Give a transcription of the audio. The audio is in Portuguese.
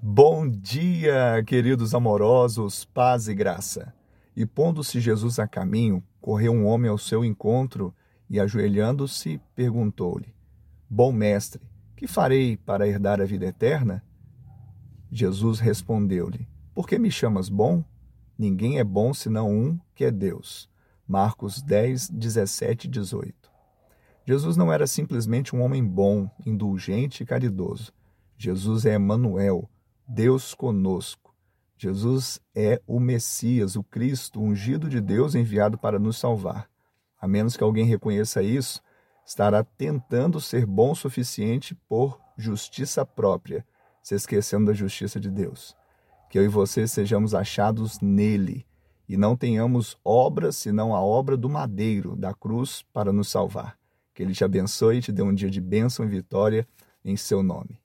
Bom dia, queridos amorosos, paz e graça. E pondo-se Jesus a caminho, correu um homem ao seu encontro e, ajoelhando-se, perguntou-lhe: Bom mestre, que farei para herdar a vida eterna? Jesus respondeu-lhe: Por que me chamas bom? Ninguém é bom senão um, que é Deus. Marcos 10, 17 e 18. Jesus não era simplesmente um homem bom, indulgente e caridoso. Jesus é Emanuel, Deus conosco. Jesus é o Messias, o Cristo, ungido de Deus enviado para nos salvar. A menos que alguém reconheça isso, estará tentando ser bom o suficiente por justiça própria, se esquecendo da justiça de Deus. Que eu e você sejamos achados nele e não tenhamos obra senão a obra do madeiro, da cruz, para nos salvar. Que ele te abençoe e te dê um dia de bênção e vitória em seu nome.